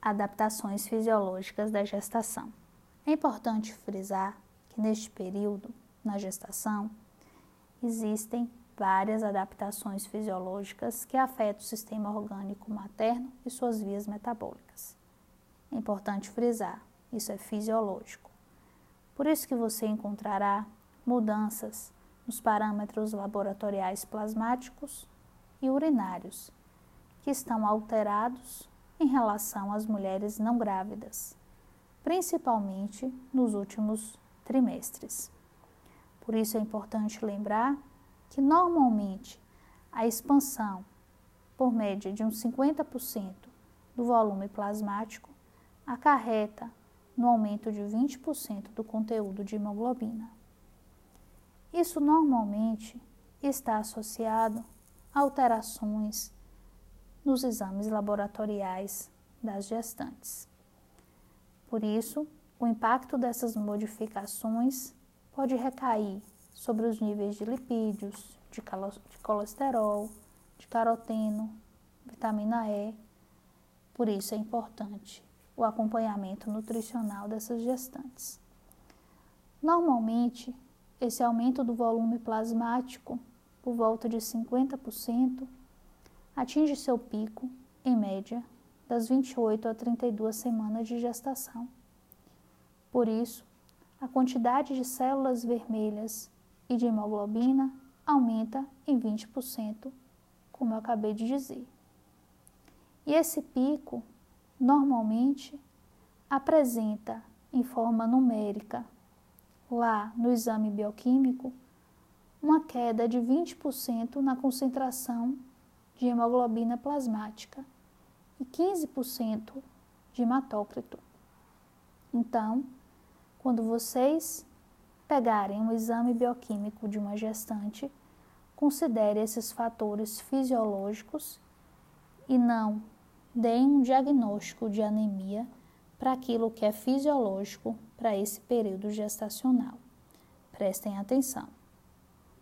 adaptações fisiológicas da gestação. É importante frisar que neste período, na gestação, existem várias adaptações fisiológicas que afetam o sistema orgânico materno e suas vias metabólicas. É importante frisar, isso é fisiológico. Por isso que você encontrará mudanças nos parâmetros laboratoriais plasmáticos e urinários, que estão alterados em relação às mulheres não grávidas, principalmente nos últimos trimestres. Por isso é importante lembrar que normalmente a expansão por média de uns 50% do volume plasmático acarreta no aumento de 20% do conteúdo de hemoglobina. Isso normalmente está associado a alterações nos exames laboratoriais das gestantes. Por isso, o impacto dessas modificações pode recair sobre os níveis de lipídios, de colesterol, de caroteno, vitamina E. Por isso é importante o acompanhamento nutricional dessas gestantes. Normalmente, esse aumento do volume plasmático, por volta de 50%, atinge seu pico, em média, das 28 a 32 semanas de gestação. Por isso, a quantidade de células vermelhas e de hemoglobina aumenta em 20%, como eu acabei de dizer. E esse pico, normalmente, apresenta em forma numérica, lá no exame bioquímico, uma queda de 20% na concentração de hemoglobina plasmática e 15% de hematócrito. Então, quando vocês pegarem um exame bioquímico de uma gestante, considere esses fatores fisiológicos e não deem um diagnóstico de anemia para aquilo que é fisiológico para esse período gestacional. Prestem atenção.